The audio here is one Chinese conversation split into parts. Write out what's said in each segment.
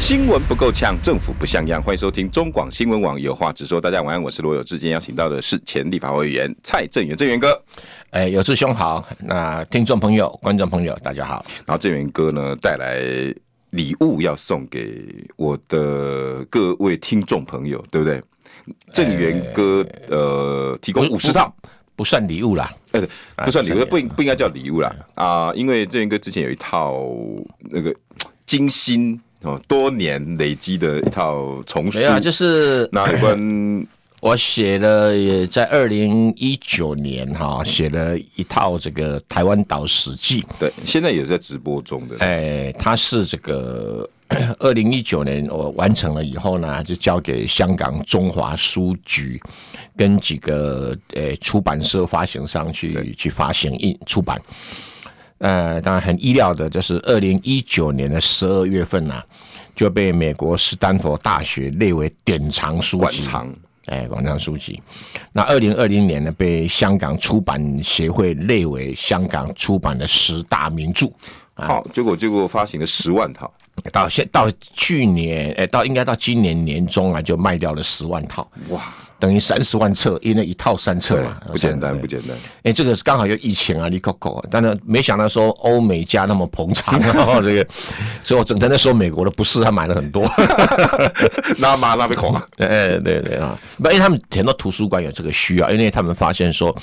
新闻不够呛，政府不像样。欢迎收听中广新闻网有话直说。大家晚安，我是罗有志。今天邀请到的是前立法委员蔡正元，正元哥。哎，有志兄好。那听众朋友、观众朋友，大家好。然后正元哥呢，带来礼物要送给我的各位听众朋友，对不对？正元哥呃，提供五十套不，算礼物啦。哎，不算礼物，不应不应该叫礼物啦啊！因为正元哥之前有一套那个 精心。哦，多年累积的一套丛书，没有、啊，就是那有关 我写了，也在二零一九年哈，写了一套这个台湾岛史记。对，现在也在直播中的。哎，它是这个 二零一九年我完成了以后呢，就交给香港中华书局跟几个呃出版社发行商去去发行印出版。呃，当然很意料的，就是二零一九年的十二月份呢、啊，就被美国斯坦福大学列为典藏书籍。馆藏，哎，馆藏书籍。那二零二零年呢，被香港出版协会列为香港出版的十大名著。好，结果结果发行了十万套，到现到去年，哎，到应该到今年年中啊，就卖掉了十万套。哇！等于三十万册，因为一套三册嘛，不简单，不简单。哎，这个是刚好有疫情啊，你可可，但是没想到说欧美家那么捧场，然 后这个，所以我整天在说美国的不是，他买了很多，那嘛那边恐啊，哎，对对啊，因为他们很多图书馆有这个需要，因为他们发现说。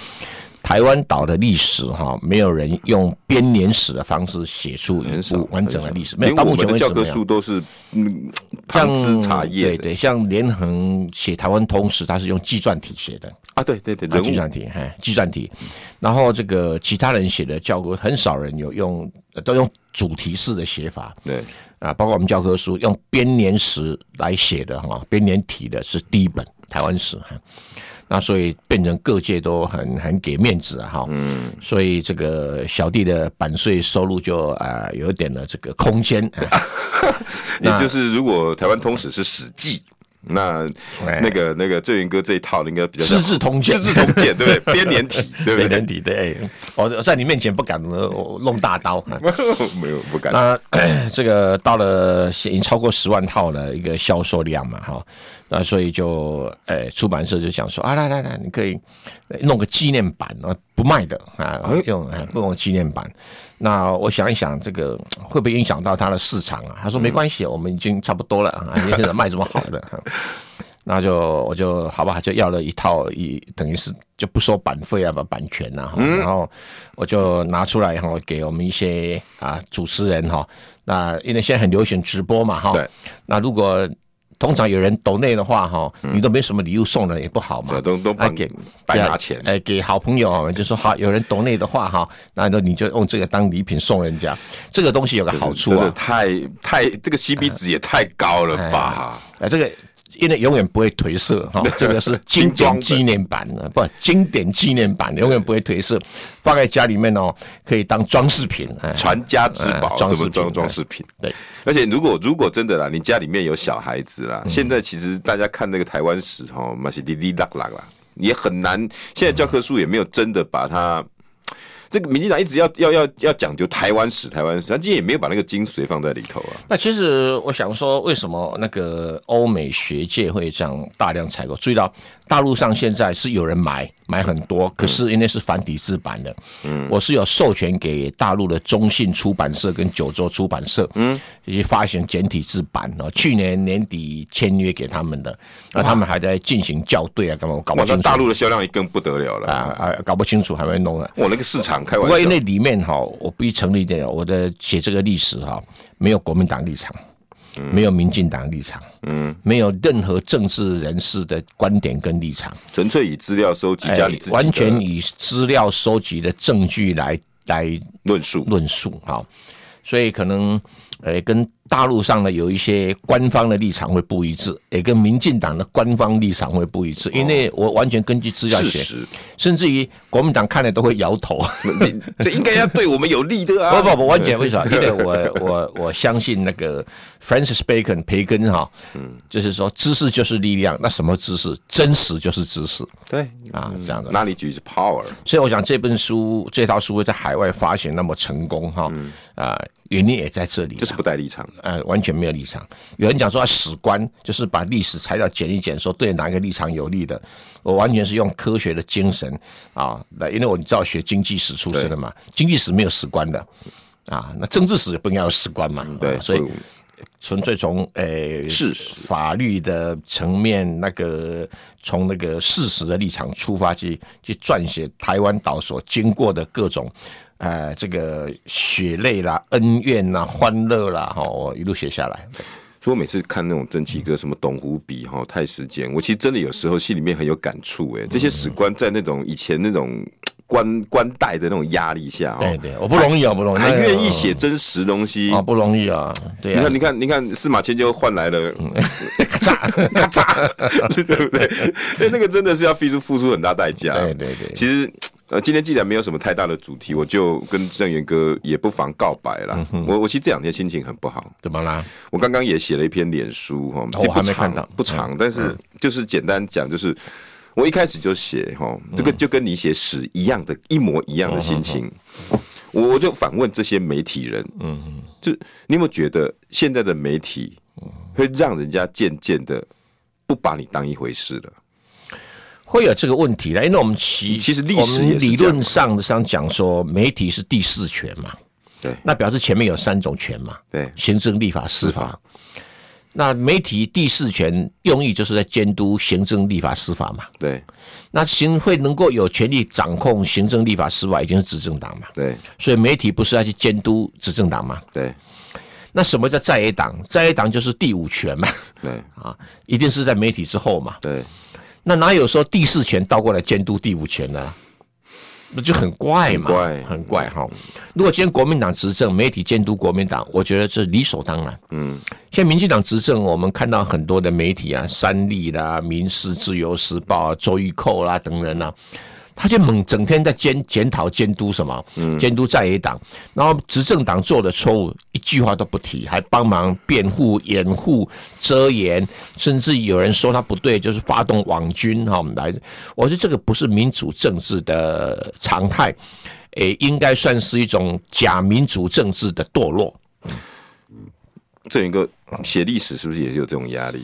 台湾岛的历史哈，没有人用编年史的方式写出完整的历史。没有，到目前为止，教科书都是嗯，像茶叶，对对，像连横写台湾通史，他是用纪传体写的啊，对对对，纪传体，哎，纪传体。然后这个其他人写的教科，很少人有用，都用主题式的写法。对啊，包括我们教科书用编年史来写的哈，编年体的是第一本台湾史哈。那所以变成各界都很很给面子啊，哈，嗯，所以这个小弟的版税收入就啊、呃、有一点的这个空间，也就是如果台湾通史是史记。那那个那个郑云哥这一套应该比较资治通鉴，资治通鉴对不对？编年体对不对？编年体对，我在你面前不敢弄大刀，没有不敢。那这个到了已经超过十万套的一个销售量嘛，哈，那所以就哎出版社就想说啊，来来来，你可以弄个纪念版啊，不卖的啊，用不用纪念版。那我想一想，这个会不会影响到它的市场啊？他说没关系，我们已经差不多了啊，现在卖这么好的，那就我就好吧，就要了一套一，等于是就不收版费啊，把版权啊，然后我就拿出来哈，给我们一些啊主持人哈，那因为现在很流行直播嘛哈，那如果。通常有人抖内的话，哈，你都没什么礼物送了也不好嘛，都都白给白拿钱，哎，给好朋友就说好，有人抖内的话，哈，那那你就用这个当礼品送人家，这个东西有个好处啊，太太这个 CP 值也太高了吧，哎，这个。因为永远不会褪色哈，这个是经典纪念版的，不经典纪念版永远不会褪色，放在家里面哦，可以当装饰品，传家之宝，装饰装装饰品。对，而且如果如果真的啦，你家里面有小孩子啦，现在其实大家看那个台湾史哈，嘛是哩哩啦啦啦，也很难。现在教科书也没有真的把它。这个民进党一直要要要要讲究台湾史，台湾史，他今天也没有把那个精髓放在里头啊。那其实我想说，为什么那个欧美学界会这样大量采购？注意到。大陆上现在是有人买买很多，可是因为是繁体字版的，嗯，我是有授权给大陆的中信出版社跟九州出版社，嗯，以及发行简体字版哦。去年年底签约给他们的，那他们还在进行校对啊，干嘛？我搞不清楚。大陆的销量也更不得了了啊啊！搞不清楚还会弄啊。我那个市场开玩笑。因为那里面哈，我必须成立一点，我的写这个历史哈，没有国民党立场。没有民进党立场，嗯，没有任何政治人士的观点跟立场，纯粹以资料收集加你自己、欸、完全以资料收集的证据来来论述。论述啊，所以可能呃跟大陆上呢，有一些官方的立场会不一致，也跟民进党的官方立场会不一致。因为我完全根据资料写，甚至于国民党看了都会摇头。这应该要对我们有利的啊！不不不，完全为什么？因为我我我相信那个 Francis Bacon 培根哈，嗯，就是说知识就是力量。那什么知识？真实就是知识。对啊，这样的。Knowledge is power。所以我想这本书这套书会在海外发行那么成功哈啊。原因也在这里，就是不带立场，呃，完全没有立场。有人讲说史观就是把历史材料剪一剪，说对哪个立场有利的。我完全是用科学的精神啊，来，因为我你知道学经济史出身的嘛，经济史没有史观的啊，那政治史也不应该有史观嘛，对，所以纯粹从诶事实法律的层面，那个从那个事实的立场出发去去撰写台湾岛所经过的各种。呃，这个血泪啦、恩怨啦、欢乐啦，哈，我一路写下来。所以我每次看那种正气歌，什么董狐笔哈、太史简，我其实真的有时候心里面很有感触。哎，这些史官在那种以前那种官官代的那种压力下，对对，我不容易啊，不容易，还愿意写真实东西啊，不容易啊。对啊，你看，你看，你看，司马迁就换来了，咔嚓 咔嚓，对不对？那，那个真的是要付出付出很大代价。对对对，其实。呃，今天既然没有什么太大的主题，我就跟郑源哥也不妨告白了。嗯、我我其实这两天心情很不好，怎么啦？我刚刚也写了一篇脸书哈，我还没看到，不长，但是就是简单讲，就是我一开始就写哈，这个就跟你写屎一样的，一模一样的心情。我我就反问这些媒体人，嗯，就你有没有觉得现在的媒体会让人家渐渐的不把你当一回事了？会有这个问题的，因为我们其其实历史理论上上讲说，媒体是第四权嘛，对，那表示前面有三种权嘛，对，行政、立法、司法。那媒体第四权用意就是在监督行政、立法、司法嘛，对。那行会能够有权利掌控行政、立法、司法，已经是执政党嘛，对。所以媒体不是要去监督执政党嘛，对。那什么叫在野党？在野党就是第五权嘛，对啊，一定是在媒体之后嘛，对。那哪有说第四权倒过来监督第五权呢？那就很怪嘛，很怪哈。如果今天国民党执政，媒体监督国民党，我觉得这理所当然。嗯，现在民进党执政，我们看到很多的媒体啊，三立啦、民事、自由时报啊、周玉蔻啦等人啊。他就猛整天在监检讨监督什么，监督在野党，然后执政党做的错误一句话都不提，还帮忙辩护、掩护、遮掩，甚至有人说他不对，就是发动网军哈，来，我觉得这个不是民主政治的常态，诶，应该算是一种假民主政治的堕落。这一个写历史是不是也有这种压力？诶、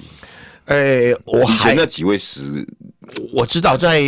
欸，我还以前那几位时，我知道在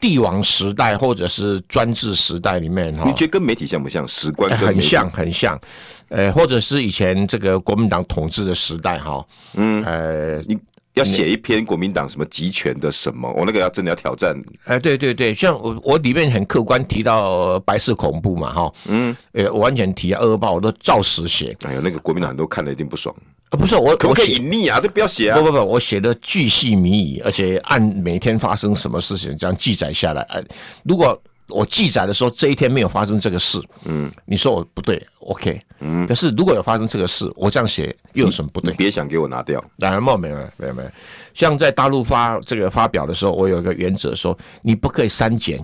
帝王时代或者是专制时代里面，哈你觉得跟媒体像不像？史官很像，很像。呃，或者是以前这个国民党统治的时代，哈，嗯，呃，你要写一篇国民党什么集权的什么，我那个要真的要挑战。哎、呃，对对对，像我我里面很客观提到白色恐怖嘛，哈，嗯，呃，我完全提二二八，我都照实写。哎呀，那个国民党人都看了一定不爽。啊，不是我，可不可以隐匿啊？这不要写啊！不不不，我写的巨细靡遗，而且按每天发生什么事情这样记载下来。呃，如果我记载的时候这一天没有发生这个事，嗯，你说我不对，OK，嗯，可是如果有发生这个事，我这样写又有什么不对？别想给我拿掉。当然没有没有没有没有，像在大陆发这个发表的时候，我有一个原则说，你不可以删减。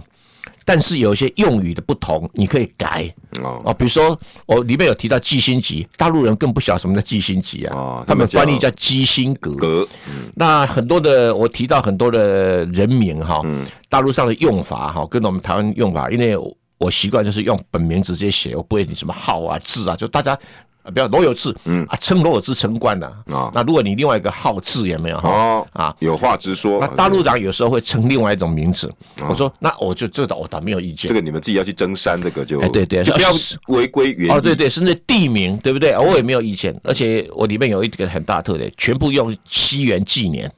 但是有一些用语的不同，你可以改哦。比如说，我里面有提到基辛吉，大陆人更不晓得什么叫基辛吉啊。哦，他们翻译叫基辛格。格。那很多的，我提到很多的人名哈，大陆上的用法哈，跟我们台湾用法，因为我习惯就是用本名直接写，我不会你什么号啊字啊，就大家。啊，比如罗有志，嗯啊，称罗有志称官的啊。那如果你另外一个好字也没有哈？哦啊，有话直说。那大陆党有时候会称另外一种名字，我说那我就这个我倒没有意见。这个你们自己要去争山，这个就哎对对，不要违规原。哦对对，甚至地名对不对？我也没有意见。而且我里面有一个很大的特点，全部用西元纪年。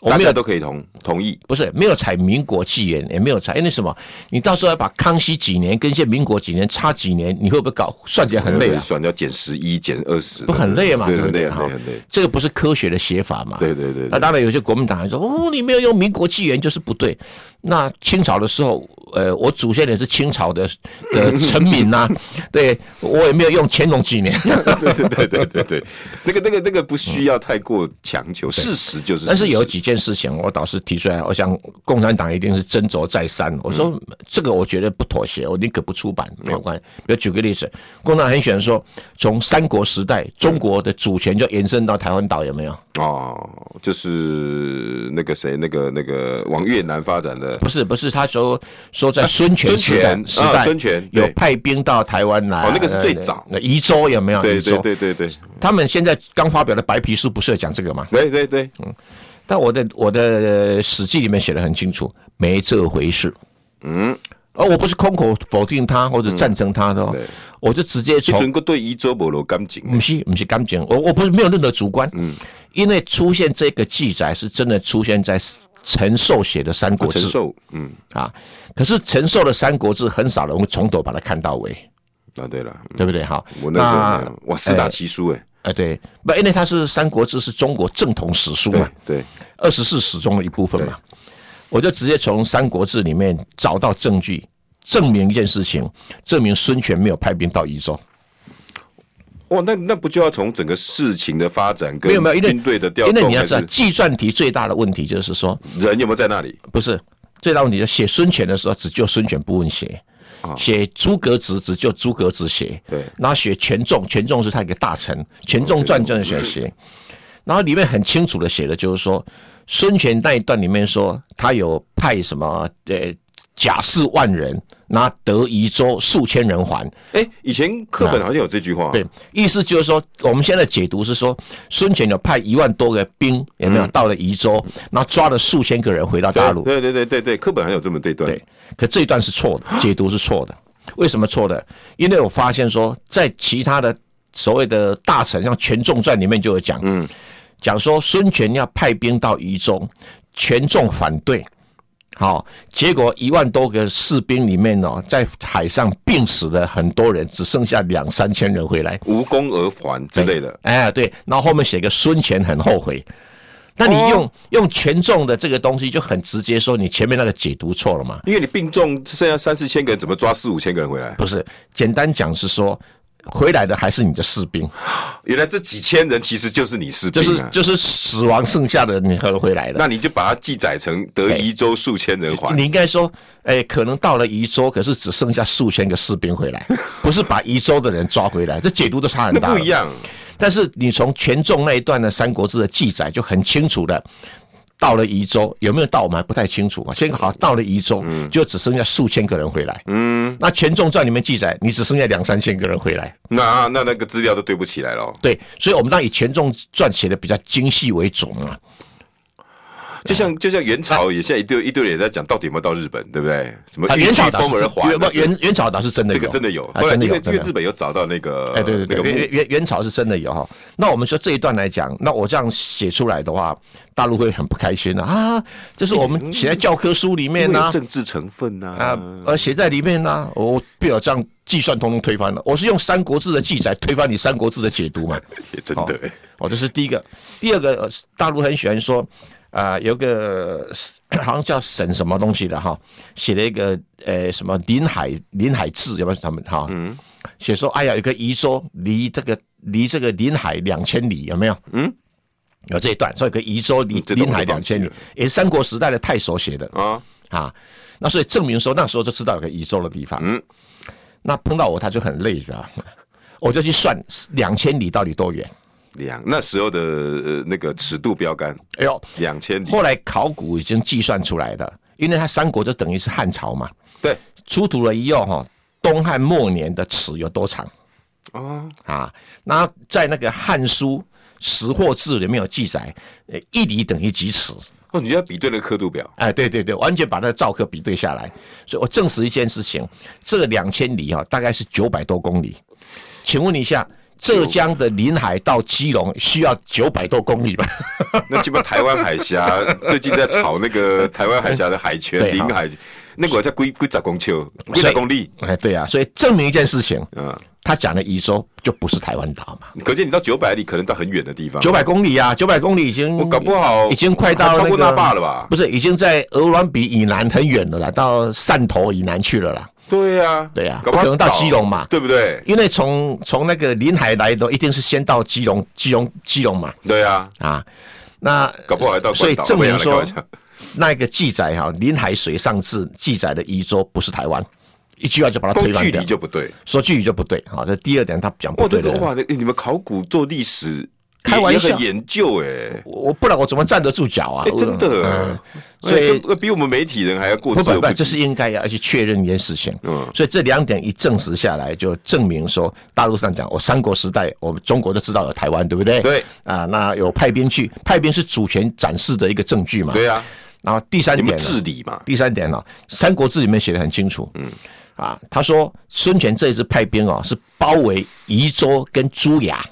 我没有大家都可以同同意，不是没有采民国纪元，也没有采，因为什么？你到时候要把康熙几年跟现民国几年差几年，你会不会搞算起来很累啊？算要减十一、减二十，不很累嘛？对不对？很累，这个不是科学的写法嘛？对对对。那当然有些国民党还说哦，你没有用民国纪元就是不对。那清朝的时候，呃，我祖先也是清朝的呃臣民呐，对我也没有用乾隆几年。对对对对对对，那个那个那个不需要太过强求，事实就是。但是有几件事情，我倒是提出来，我想共产党一定是斟酌再三。我说这个我觉得不妥协，我宁可不出版，没有关系。比如举个例子，共产党很喜欢说，从三国时代中国的主权就延伸到台湾岛，有没有？哦，就是那个谁，那个那个往越南发展的。不是不是，他说说在孙权时代时代，孙权有派兵到台湾来。哦，那个是最早。那宜州有没有？对对对对对。他们现在刚发表的白皮书不是有讲这个吗？对对对，嗯。但我的我的史记里面写的很清楚，没这回事。嗯。而我不是空口否定他或者赞成他的，我就直接从。对宜州没有感情。不是不是感情，我我不是没有任何主观。嗯。因为出现这个记载是真的出现在。陈寿写的《三国志》，陈寿，嗯啊，可是陈寿的《三国志》很少人会从头把它看到尾。啊，对了，对不对？好，我那个哇，四大奇书哎，哎，对，不，因为它是《三国志》是中国正统史书嘛，对，二十四史中的一部分嘛，我就直接从《三国志》里面找到证据，证明一件事情，证明孙权没有派兵到益州。哇，那那不就要从整个事情的发展跟没有没有军队的调动？因为你要知道，计算题最大的问题就是说，人有没有在那里？不是最大问题，就写孙权的时候只就孙权部分写，写诸葛子只就诸葛直写，对，然后写权重，权重是他一个大臣，权重传这样写写，然后里面很清楚的写的就是说，孙权那一段里面说他有派什么呃。甲士万人拿得宜州数千人还。哎、欸，以前课本好像有这句话。对，意思就是说，我们现在解读是说，孙权有派一万多个兵，有没有到了宜州，然后抓了数千个人回到大陆？对对对对对，课本还有这么对段。对，可这一段是错的，解读是错的。为什么错的？因为我发现说，在其他的所谓的大臣，像《权仲传》里面就有讲，嗯，讲说孙权要派兵到宜州，权仲反对。好，结果一万多个士兵里面哦，在海上病死的很多人，只剩下两三千人回来，无功而还之类的。哎，对，然后后面写个孙权很后悔。那你用、哦、用权重的这个东西就很直接说，你前面那个解读错了嘛？因为你病重剩下三四千个人，怎么抓四五千个人回来？不是，简单讲是说。回来的还是你的士兵，原来这几千人其实就是你士兵，就是就是死亡剩下的你和回来的，那你就把它记载成得宜州数千人还。你应该说，哎，可能到了宜州，可是只剩下数千个士兵回来，不是把宜州的人抓回来，这解读都差很大。不一样，但是你从权仲那一段的《三国志》的记载就很清楚的。到了宜州有没有到我们还不太清楚啊。先好，到了宜州，就只剩下数千个人回来。嗯，那《全众传》里面记载，你只剩下两三千个人回来。那那那个资料都对不起来了。对，所以我们当以《全众传》写的比较精细为准啊。就像就像元朝也现在一堆一堆人也在讲到底有没有到日本，对不对？什么元朝风而还？元元朝倒是真的有，这个真的有。后来因为因为日本有找到那个，哎对对对，元元元朝是真的有哈。那我们说这一段来讲，那我这样写出来的话，大陆会很不开心的啊。这是我们写在教科书里面呢，政治成分呐啊，呃写在里面呢，我不要这样计算通通推翻了。我是用《三国志》的记载推翻你《三国志》的解读嘛？也真的。哦，这是第一个。第二个，大陆很喜欢说。啊、呃，有个好像叫沈什么东西的哈，写了一个呃什么临海临海志，有没有他们哈？嗯，写说哎呀，有个宜州离这个离这个临海两千里，有没有？嗯，有这一段，所以个宜州离临海两千里，也是三国时代的太守写的啊啊，那所以证明说那时候就知道有个宜州的地方。嗯，那碰到我他就很累，是吧？我就去算两千里到底多远。两那时候的呃那个尺度标杆，哎呦，两千里。后来考古已经计算出来的，因为它三国就等于是汉朝嘛。对，出土了一用哈，东汉末年的尺有多长？哦啊，那在那个《汉书·识货志》里面有记载，呃，一里等于几尺？哦，你就要比对那个刻度表？哎，对对对，完全把那个照刻比对下来，所以我证实一件事情，这个两千里哈，大概是九百多公里。请问一下。浙江的临海到基隆需要九百多公里吧？那基本台湾海峡最近在炒那个台湾海峡的海权临海，那个在归归十公丘，几百公里。哎，对啊，所以证明一件事情，嗯，他讲的宜州就不是台湾岛嘛。可见你到九百里，可能到很远的地方。九百公里啊，九百公里已经，我搞不好已经快到超过那霸了吧？不是，已经在鹅銮比以南很远了啦，到汕头以南去了啦。对呀，对呀，不可能到基隆嘛，对不对？因为从从那个临海来的，一定是先到基隆，基隆，基隆嘛。对呀，啊，那搞不好还到，所以证明说，那个记载哈，临海水上志记载的宜州不是台湾，一句话就把它推翻掉，距离就不对，说距离就不对，好，这第二点他讲不对的。哇，那你们考古做历史。开玩笑，研究哎，我不然我怎么站得住脚啊？真的，所以比我们媒体人还要过。不不不，这是应该要去确认一件事情。嗯，所以这两点一证实下来，就证明说，大陆上讲，我三国时代，我们中国都知道有台湾，对不对？对啊，那有派兵去，派兵是主权展示的一个证据嘛？对啊。然后第三点，治理嘛。第三点呢，《三国志》里面写的很清楚。嗯，啊，他说孙权这一次派兵哦，是包围宜州跟朱牙。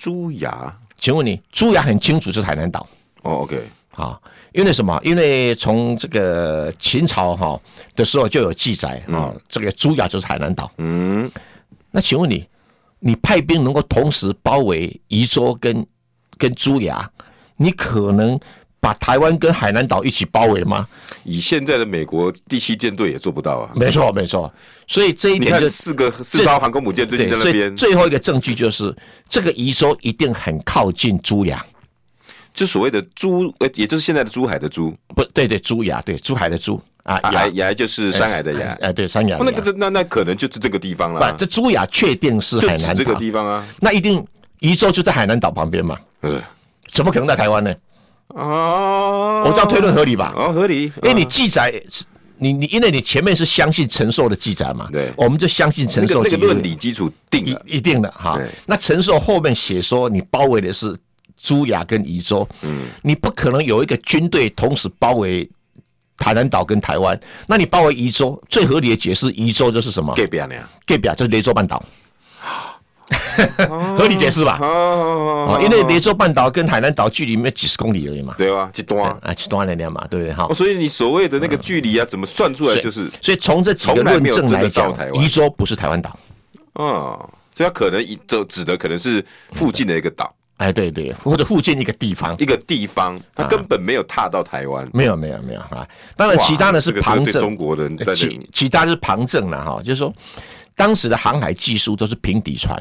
猪牙。请问你，朱崖很清楚是海南岛哦，OK，啊，因为什么？因为从这个秦朝哈的时候就有记载啊，这个朱崖就是海南岛。嗯，那请问你，你派兵能够同时包围宜州跟跟朱崖，你可能？把台湾跟海南岛一起包围吗？以现在的美国第七舰队也做不到啊！没错，没错。所以这一点就四个四艘航空母舰最近在那边。最后一个证据就是这个宜州一定很靠近珠洋，就所谓的珠，呃，也就是现在的珠海的珠。不对，对，珠雅，对，珠海的珠啊，崖崖就是山海的崖，哎，对，山崖。那个那那可能就是这个地方了。不，这珠崖确定是海南岛这个地方啊。那一定宜州就在海南岛旁边嘛？嗯，怎么可能在台湾呢？哦，我这样推论合理吧？哦，合理。因为你记载，你你因为你前面是相信陈寿的记载嘛，对，我们就相信陈寿。那个论理基础定了，一定的哈。那陈寿后面写说你包围的是朱雅跟宜州，嗯，你不可能有一个军队同时包围台南岛跟台湾，那你包围宜州，最合理的解释，宜州就是什么？隔壁呢？隔壁就是雷州半岛。合理解释吧？哦，因为雷州半岛跟海南岛距离没几十公里而已嘛。对啊，几多啊？几多那点嘛，对不对？哈。所以你所谓的那个距离啊，怎么算出来？就是所以从这几个论证来讲，宜州不是台湾岛。哦，所以它可能一就指的可能是附近的一个岛。哎，对对，或者附近一个地方，一个地方，它根本没有踏到台湾。没有，没有，没有啊。当然，其他的是旁证。中国人在其其他是旁证了哈，就是说当时的航海技术都是平底船。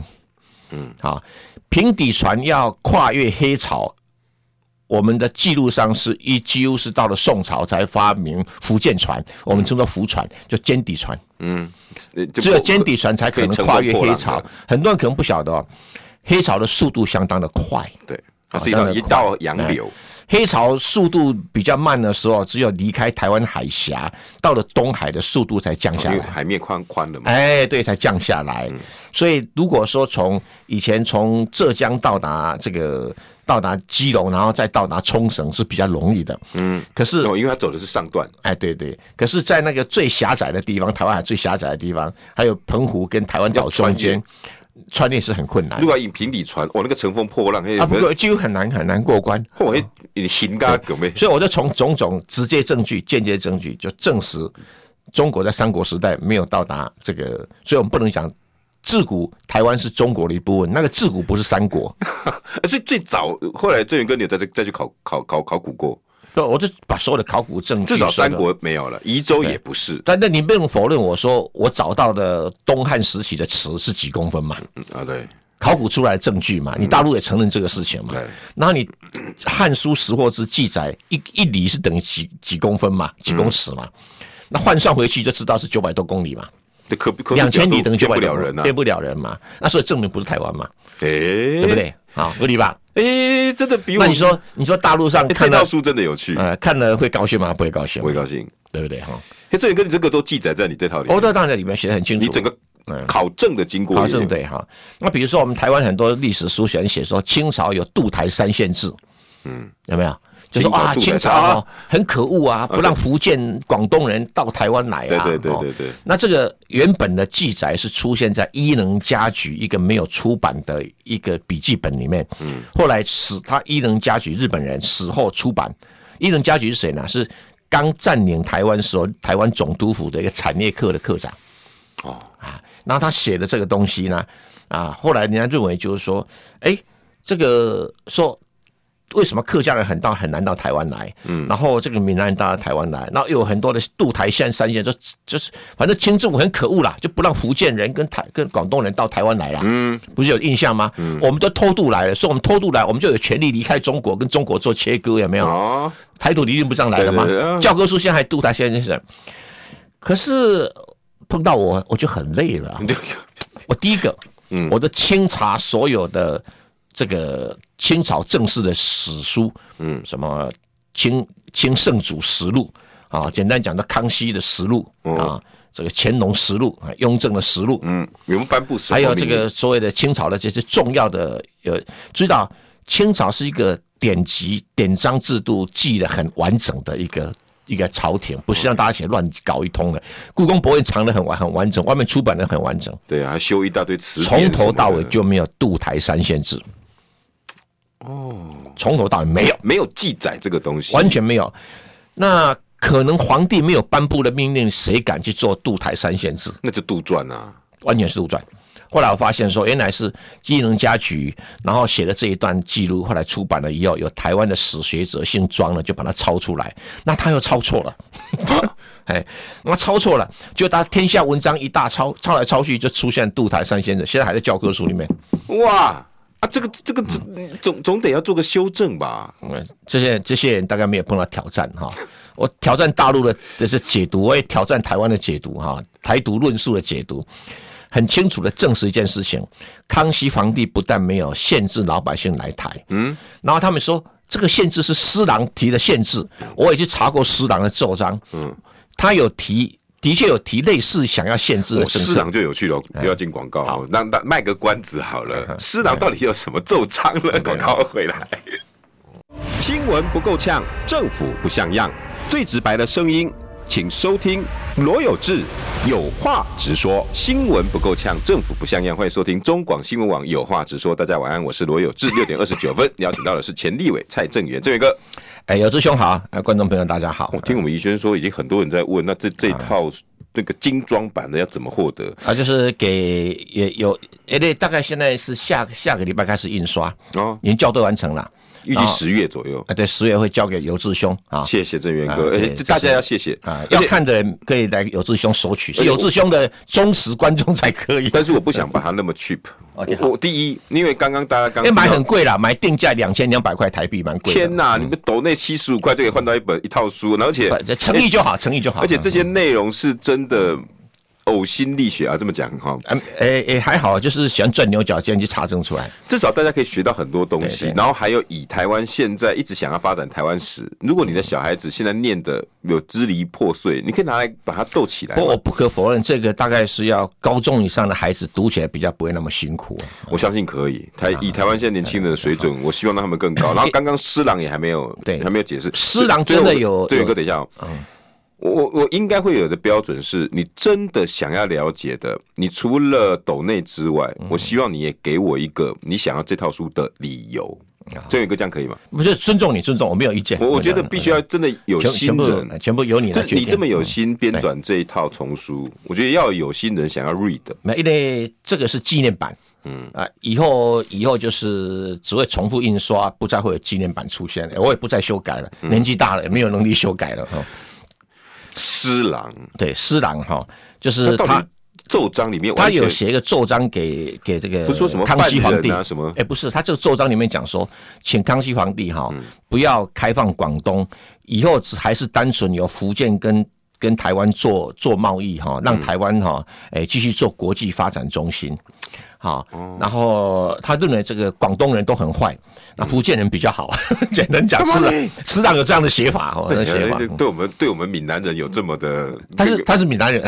嗯，好，平底船要跨越黑潮，我们的记录上是一几乎是到了宋朝才发明福建船，我们称作福船，就尖底船。嗯，只有尖底船才可能跨越黑潮。很多人可能不晓得哦，黑潮的速度相当的快。对，它是一道洋流。黑潮速度比较慢的时候，只有离开台湾海峡，到了东海的速度才降下来。海面宽宽的嘛？哎，对，才降下来。嗯、所以如果说从以前从浙江到达这个到达基隆，然后再到达冲绳是比较容易的。嗯，可是哦，因为它走的是上段。哎，对对。可是，在那个最狭窄的地方，台湾海最狭窄的地方，还有澎湖跟台湾岛中间。穿越是很困难。如果引平底船，我那个乘风破浪，啊，不过几乎很难很难过关。后来你行噶狗咩？所以我就从种种直接证据、间接证据，就证实中国在三国时代没有到达这个。所以我们不能讲自古台湾是中国的一部分，那个自古不是三国。所以最早后来郑源哥，你再再再去考考考考古过。我就把所有的考古证据，至少三国没有了，宜州也不是。但那你不用否认我说我找到的东汉时期的池是几公分嘛？啊，对，考古出来的证据嘛，你大陆也承认这个事情嘛？对。然后你 《汉书识货志》记载一一里是等于几几公分嘛？几公尺嘛？那换算回去就知道是九百多公里嘛？可两千里等于九百多人啊，骗不了人嘛？那所以证明不是台湾嘛？哎，对不对？好，合理吧？哎、欸，真的比我……那你说，你说大陆上看到、欸、这套书真的有趣，呃，看了会高兴吗？不会高兴，不会高兴，对不对？哈，哎，这个你这个都记载在你这套里面，哦，当然里面写的很清楚，你整个考证的经过，考证对哈。那比如说我们台湾很多历史书写写说清朝有渡台三县制，嗯，有没有？就说啊，清朝哦很可恶啊，不让福建、广东人到台湾来啊。对对对对对。那这个原本的记载是出现在伊能家矩一个没有出版的一个笔记本里面。嗯。后来死他伊能家矩日本人死后出版。伊能家矩是谁呢？是刚占领台湾时候台湾总督府的一个产业课的课长。哦啊，然后他写的这个东西呢，啊，后来人家认为就是说，哎，这个说为什么客家人很到很难到台湾来，嗯，然后这个闽南人到台湾来，然后又有很多的渡台县三县，就就是反正清政府很可恶啦，就不让福建人跟台跟广东人到台湾来了，嗯，不是有印象吗？嗯，我们都偷渡来了，说我们偷渡来，我们就有权利离开中国，跟中国做切割，有没有？哦，台独理论不这样来了吗？教科书现在还渡台县是，可是。碰到我，我就很累了。我第一个，嗯，我的清查所有的这个清朝正式的史书，嗯，什么清清圣祖实录啊，简单讲的康熙的实录啊，这个乾隆实录啊，雍正的实录，嗯，有颁布，还有这个所谓的清朝的这些重要的，呃，知道清朝是一个典籍典章制度记得很完整的一个。一个朝廷不是让大家写乱搞一通的，故宫博物院藏的很完很完整，外面出版的很完整。对啊，还修一大堆词，从头到尾就没有渡台三县制。哦，从头到尾没有。没有记载这个东西，完全没有。那可能皇帝没有颁布的命令，谁敢去做渡台三县制？那就杜撰啊，完全是杜撰。后来我发现说，原来是伊能家局，然后写了这一段记录，后来出版了以后，有台湾的史学者姓庄的就把它抄出来，那他又抄错了，哎，那抄错了，就他天下文章一大抄，抄来抄去就出现杜台三县制，现在还在教科书里面。哇啊，这个这个总总得要做个修正吧？嗯，这些这些人大概没有碰到挑战哈，我挑战大陆的这是解读，我也挑战台湾的解读哈，台独论述的解读。很清楚的证实一件事情：康熙皇帝不但没有限制老百姓来台，嗯，然后他们说这个限制是施琅提的限制，我也去查过施琅的奏章，嗯，他有提，的确有提类似想要限制的政策。施琅就有趣了，不要进广告，好，那那卖个关子好了。施琅到底有什么奏章了？广告回来。新闻不够呛，政府不像样，最直白的声音。请收听罗有志有话直说，新闻不够呛，政府不像样。欢迎收听中广新闻网有话直说。大家晚安，我是罗有志。六点二十九分，邀请到的是前立委蔡正元，正元哥。哎，有志兄好，哎，观众朋友大家好。我听我们宜轩说，已经很多人在问，那这这套那个精装版的要怎么获得？啊，就是给也有，哎，对，大概现在是下下个礼拜开始印刷哦，已经校对完成了。预计十月左右，啊，对，十月会交给有志兄啊。谢谢正元哥，而且大家要谢谢啊，要看的人可以来有志兄索取，是有志兄的忠实观众才可以。但是我不想把它那么 cheap。我第一，因为刚刚大家刚哎买很贵啦，买定价两千两百块台币，蛮贵。天哪，你们抖内七十五块就可以换到一本一套书，而且诚意就好，诚意就好。而且这些内容是真的。呕心沥血啊，这么讲哈，嗯，诶诶，还好，就是喜欢钻牛角尖去查证出来，至少大家可以学到很多东西。然后还有以台湾现在一直想要发展台湾史，如果你的小孩子现在念的有支离破碎，你可以拿来把它斗起来。不过我不可否认，这个大概是要高中以上的孩子读起来比较不会那么辛苦。我相信可以，台以台湾现在年轻人的水准，我希望让他们更高。然后刚刚施琅也还没有，对，还没有解释。施琅真的有，这个等一下，嗯。我我应该会有的标准是，你真的想要了解的，你除了抖内之外，我希望你也给我一个你想要这套书的理由。这一个，这样可以吗？不是尊重你，尊重我没有意见。我我觉得必须要真的有心人，全，全部由你来决定。你这么有心编纂这一套丛书，我觉得要有心人想要 read。没，因为这个是纪念版，嗯啊，以后以后就是只会重复印刷，不再会有纪念版出现。我也不再修改了，年纪大了也没有能力修改了。施琅对施琅哈，就是他奏章里面，他有写一个奏章给给这个，不是说什么康熙皇帝啊什么？哎，不是，他这个奏章里面讲说，请康熙皇帝哈不要开放广东，以后只还是单纯由福建跟跟台湾做做贸易哈，让台湾哈哎继续做国际发展中心。好，然后他认为这个广东人都很坏，那福建人比较好。简单讲，是师长有这样的写法哦，这写法。对我们对我们闽南人有这么的，他是他是闽南人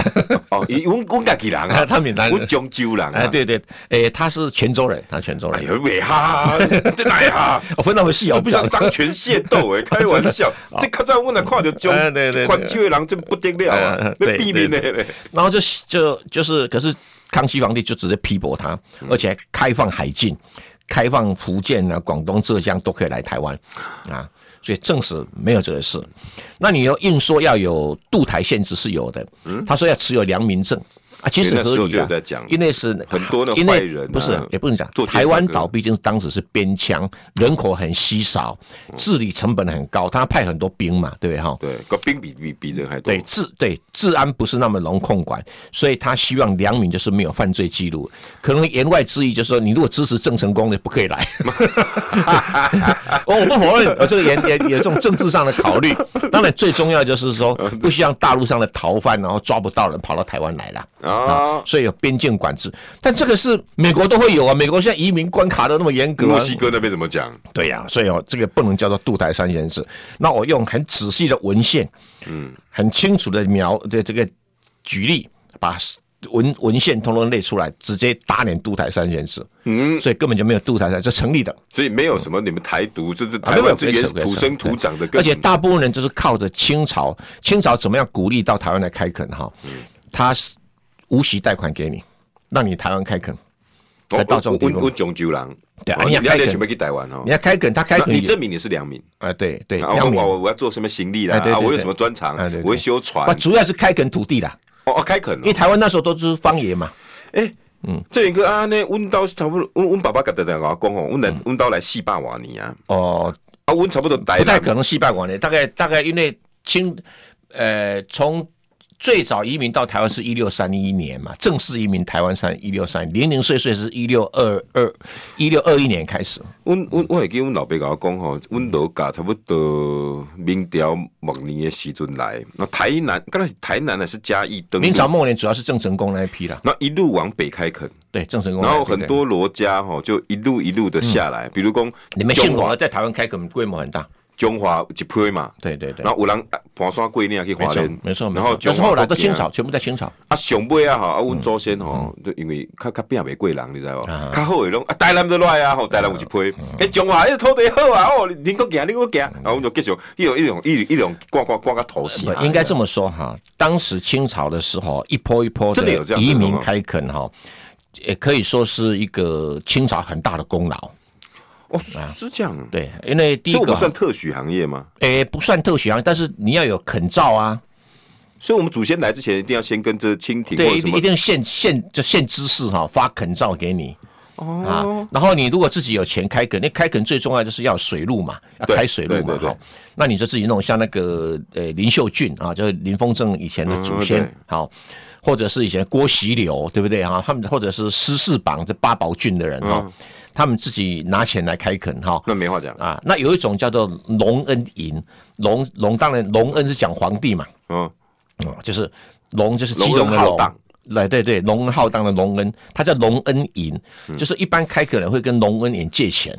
哦，温温家己人啊，他闽南人，温漳州人哎，对对，哎，他是泉州人，他泉州人。哎呦喂哈，真来哈，我分那么细，我不想张权械斗哎，开玩笑，这看在我那看就漳，对对，泉州的人真不得了啊，被毙命的。然后就就就是，可是。康熙皇帝就直接批驳他，而且开放海禁，开放福建啊、广东、浙江都可以来台湾啊，所以正史没有这个事。那你又硬说要有渡台限制是有的，他说要持有良民证。啊，其实合理的，因为是很多的坏人，不是也不能讲。台湾岛毕竟当时是边疆，人口很稀少，治理成本很高，他派很多兵嘛，对不对哈？对，个兵比比比人还多。对治对治安不是那么容控管，所以他希望良民就是没有犯罪记录。可能言外之意就是说，你如果支持郑成功的，不可以来。我 我不否认，这个也也有这种政治上的考虑。当然，最重要就是说，不希望大陆上的逃犯然后抓不到人跑到台湾来了。啊，所以有边境管制，但这个是美国都会有啊。美国现在移民关卡都那么严格，墨西哥那边怎么讲？对呀、啊，所以哦，这个不能叫做渡台三件事。那我用很仔细的文献，嗯，很清楚的描的这个举例，把文文献通通列出来，直接打脸渡台三件事。嗯，所以根本就没有渡台三，这成立的。所以没有什么你们台独，就是台湾这边土生土长的，而且大部分人就是靠着清朝，清朝怎么样鼓励到台湾来开垦哈？嗯，他是。无息贷款给你，让你台湾开垦，来到这种地步。我漳州人，对，你要开垦，准备去台湾哦。你要开垦，他开垦，你证明你是良民啊？对对，我我我要做什么行李啦？啊，我有什么专长？我会修船。主要是开垦土地啦。哦哦，开垦，因为台湾那时候都是方言嘛。哎，嗯，这一个啊，那温刀是差不多，温温爸爸跟的电话讲哦，温来温刀来四百瓦年啊。哦，啊，温差不多，不太可能四百瓦年，大概大概因为清，呃，从。最早移民到台湾是一六三一年嘛，正式移民台湾三一六三零零碎碎是一六二二一六二一年开始。我我我会记得我老爸跟我讲吼，阮老家差不多明朝末年的时阵来，那台南刚才台南呢是嘉义登陆。明朝末年主要是郑成功那一批啦，那一路往北开垦，对郑成功，然后很多罗家吼就一路一路的下来，嗯、比如讲你们姓王在台湾开垦规模很大。中华一批嘛，对对对，然后有人盘山过岭去花莲，没错，然后但是后来都清朝，全部在清朝。啊，上尾啊哈，啊，阮祖先吼，就因为较较拼袂过人，你知无？较好诶拢啊，台南都来啊，吼，台南有一批。诶，中华迄个土地好啊，哦，恁搁行，恁搁行，然后我们就继续一种一种一一种挂挂挂个头衔。应该这么说哈，当时清朝的时候，一波一波的移民开垦哈，也可以说是一个清朝很大的功劳。哦，是这样，对，因为第一个不算特许行业吗？诶，不算特许行业，但是你要有肯照啊。所以，我们祖先来之前一定要先跟这清廷，对，一定一定献献就限知识哈，发肯照给你哦。啊，然后你如果自己有钱开垦，那开垦最重要就是要水路嘛，要开水路嘛，哈。那你就自己弄，像那个呃林秀俊啊，就是林凤正以前的祖先，好，或者是以前郭熙流，对不对啊？他们或者是施世榜这八宝郡的人哈。他们自己拿钱来开垦哈，那没话讲。啊。那有一种叫做隆恩银，隆隆当然隆恩是讲皇帝嘛，嗯，就是隆就是激动的隆，来对对，隆恩浩荡的隆恩，他叫隆恩银，就是一般开垦人会跟隆恩银借钱，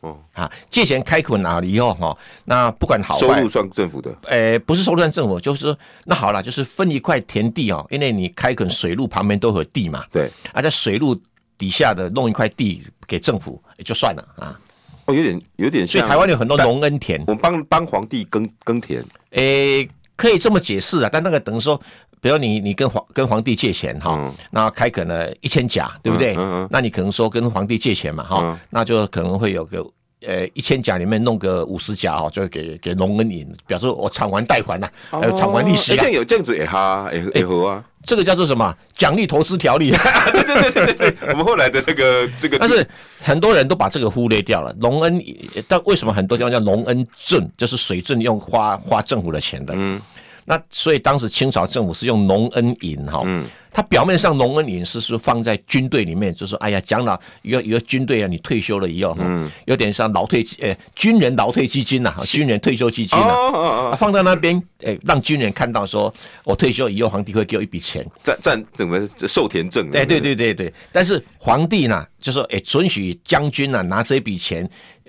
哦。啊，借钱开垦哪里以后哈，那不管好，收入算政府的，诶，不是收入算政府，就是那好了，就是分一块田地哦，因为你开垦水路旁边都有地嘛，对，啊，在水路。底下的弄一块地给政府也就算了啊，哦，有点有点像，所以台湾有很多农恩田，我们帮帮皇帝耕耕田，诶、欸，可以这么解释啊，但那个等于说，比如你你跟皇跟皇帝借钱哈，嗯、那开垦了一千甲，对不对？嗯嗯嗯、那你可能说跟皇帝借钱嘛哈，嗯、那就可能会有个呃一千甲里面弄个五十甲哦，就给给农恩银，表示我偿还贷款呐，还有偿还利息啊，这样有这样子也哈也也好啊。这个叫做什么？奖励投资条例。对对对对对，我们后来的那个这个，但是很多人都把这个忽略掉了。隆恩，但为什么很多地方叫隆恩镇？就是水镇用花花政府的钱的。嗯，那所以当时清朝政府是用隆恩银哈，嗯，他表面上隆恩饮食是放在军队里面，就是说，哎呀，讲了有有个军队啊，你退休了以后，嗯，有点像劳退呃军人劳退基金呐、啊，军人退休基金呐、放在那边，哎，让军人看到说，我退休以后，皇帝会给我一笔钱，占占怎么授田证？哎，对对对。对，但是皇帝呢，就说，哎，准许将军啊拿这笔钱，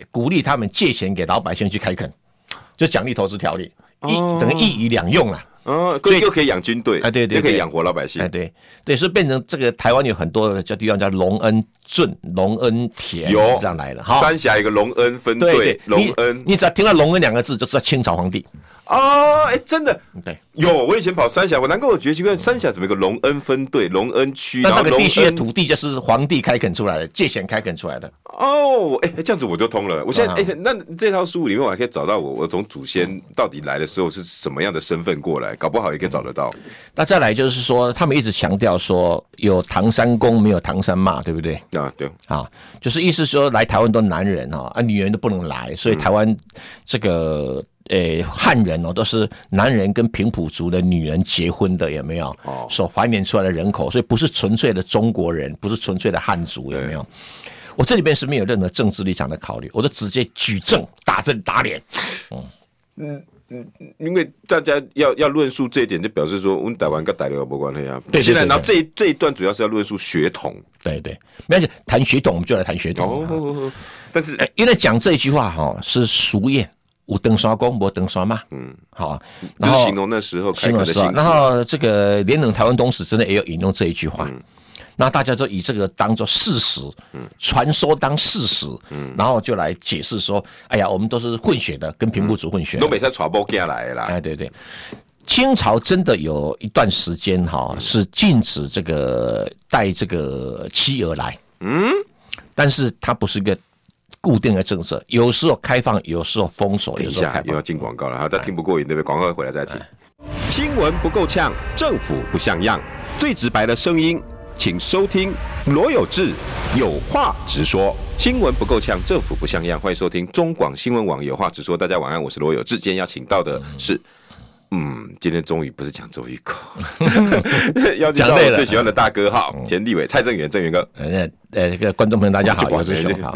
鼓励他们借钱给老百姓去开垦，就奖励投资条例，一、哦、等于一鱼两用了。哦，所以又可以养军队，哎，对对，又可以养活老百姓，哎，对。对，所以变成这个台湾有很多叫地方叫隆恩镇、隆恩田，有这样来了。哈，三峡一个隆恩分队，隆恩，你只要听到隆恩两个字，就知道清朝皇帝。哦，哎，真的，对，有，我以前跑三峡，我难怪我觉得奇怪，三峡怎么一个隆恩分队、隆恩区？那那个地区的土地就是皇帝开垦出来的，借钱开垦出来的。哦，哎，这样子我就通了。我现在，哎，那这套书里面我还可以找到我，我从祖先到底来的时候是什么样的身份过来，搞不好也可以找得到。那再来就是说，他们一直强调说有唐山公没有唐山妈，对不对？啊，对，啊，就是意思说来台湾都男人哈，啊，女人都不能来，所以台湾这个。诶，汉人哦，都是男人跟平埔族的女人结婚的，有没有？哦，所繁衍出来的人口，所以不是纯粹的中国人，不是纯粹的汉族，有没有？我这里边是没有任何政治立场的考虑，我都直接举证打正打脸。嗯嗯嗯，因为大家要要论述这一点，就表示说我们台湾跟台湾有关系啊。对，现在然后这一这一段主要是要论述血统，对对，没关系，谈血统我们就来谈血统。哦，但是因为讲这一句话哈是俗谚。有长沙公，无登山嘛。嗯，好，然后形容那时候开垦的时候，然后这个连同台湾东史真的也有引用这一句话，那、嗯、大家就以这个当做事实，嗯，传说当事实，嗯，然后就来解释说，哎呀，我们都是混血的，跟平埔族混血，都没在传播进来啦。哎，对对，清朝真的有一段时间哈是禁止这个带这个妻儿来，嗯，但是它不是一个。固定的政策，有时候开放，有时候封锁。等一下又要进广告了，哈，他听不过瘾，对不对？广告回来再听。新闻不够呛，政府不像样，最直白的声音，请收听罗有志有话直说。新闻不够呛，政府不像样，欢迎收听中广新闻网有话直说。大家晚安，我是罗有志。今天要请到的是，嗯，今天终于不是讲周玉蔻，邀请到我最喜欢的大哥哈，前立委蔡正元，正元哥。呃呃，这个观众朋友大家好，我是熊好。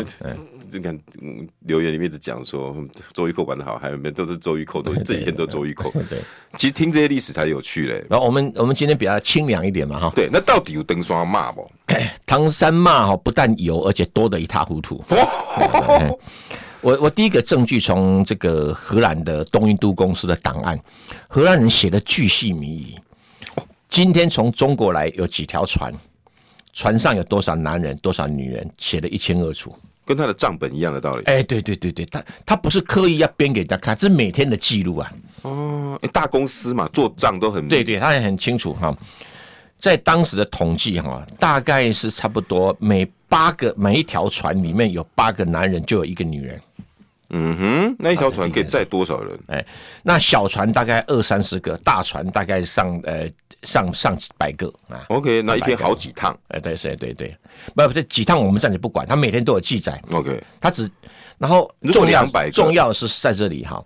就看嗯，留言里面一直讲说周玉蔻玩的好，还有没有都是周玉蔻，都 这几天都周玉蔻。对，其实听这些历史才有趣嘞。然后我们我们今天比较清凉一点嘛哈。对，那到底有登山骂不？唐山骂哈，不但有，而且多得一塌糊涂。我我第一个证据从这个荷兰的东印度公司的档案，荷兰人写的巨细靡遗。今天从中国来有几条船，船上有多少男人，多少女人，写的一清二楚。跟他的账本一样的道理。哎，对对对对，他他不是刻意要编给大家看，这是每天的记录啊。哦，大公司嘛，做账都很。对对，他也很清楚哈。在当时的统计哈，大概是差不多每八个每一条船里面有八个男人，就有一个女人。嗯哼，那一条船可以载多少人？哎，那小船大概二三十个，大船大概上呃上上几百个啊。OK，那一天好几趟？哎，对对对对，不不，这几趟我们暂时不管，他每天都有记载。OK，他只然后重要重要是在这里哈，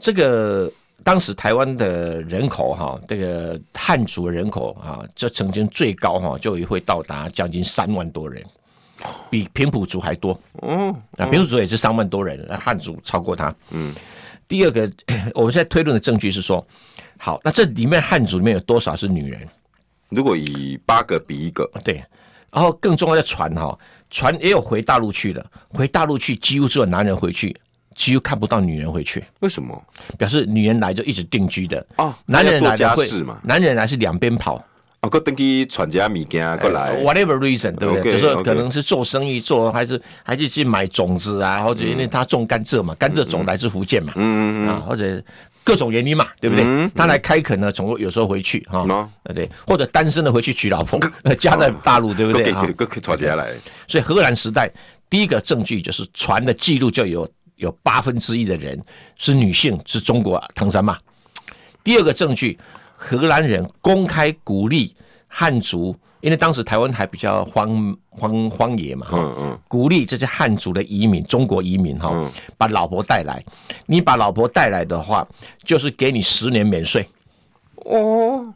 这个当时台湾的人口哈，这个汉族人口啊，这曾经最高哈就会到达将近三万多人。比平埔族还多，嗯，啊，平埔族也是三万多人，汉族超过他，嗯。第二个，我们现在推论的证据是说，好，那这里面汉族里面有多少是女人？如果以八个比一个，对。然后更重要的船哈，船也有回大陆去的，回大陆去几乎只有男人回去，几乎看不到女人回去。为什么？表示女人来就一直定居的哦，男人来的会男人来是两边跑。哦，个登记传家米家过来，whatever reason，对不对？就是说可能是做生意，做还是还是去买种子啊，或者因为他种甘蔗嘛，甘蔗种来自福建嘛，嗯嗯啊，或者各种原因嘛，对不对？他来开垦呢，从有时候回去哈，对，或者单身的回去娶老婆，家在大陆，对不对？所以荷兰时代第一个证据就是船的记录就有有八分之一的人是女性，是中国唐山嘛。第二个证据。荷兰人公开鼓励汉族，因为当时台湾还比较荒荒荒野嘛，嗯嗯，鼓励这些汉族的移民，中国移民哈，把老婆带来。你把老婆带来的话，就是给你十年免税。哦，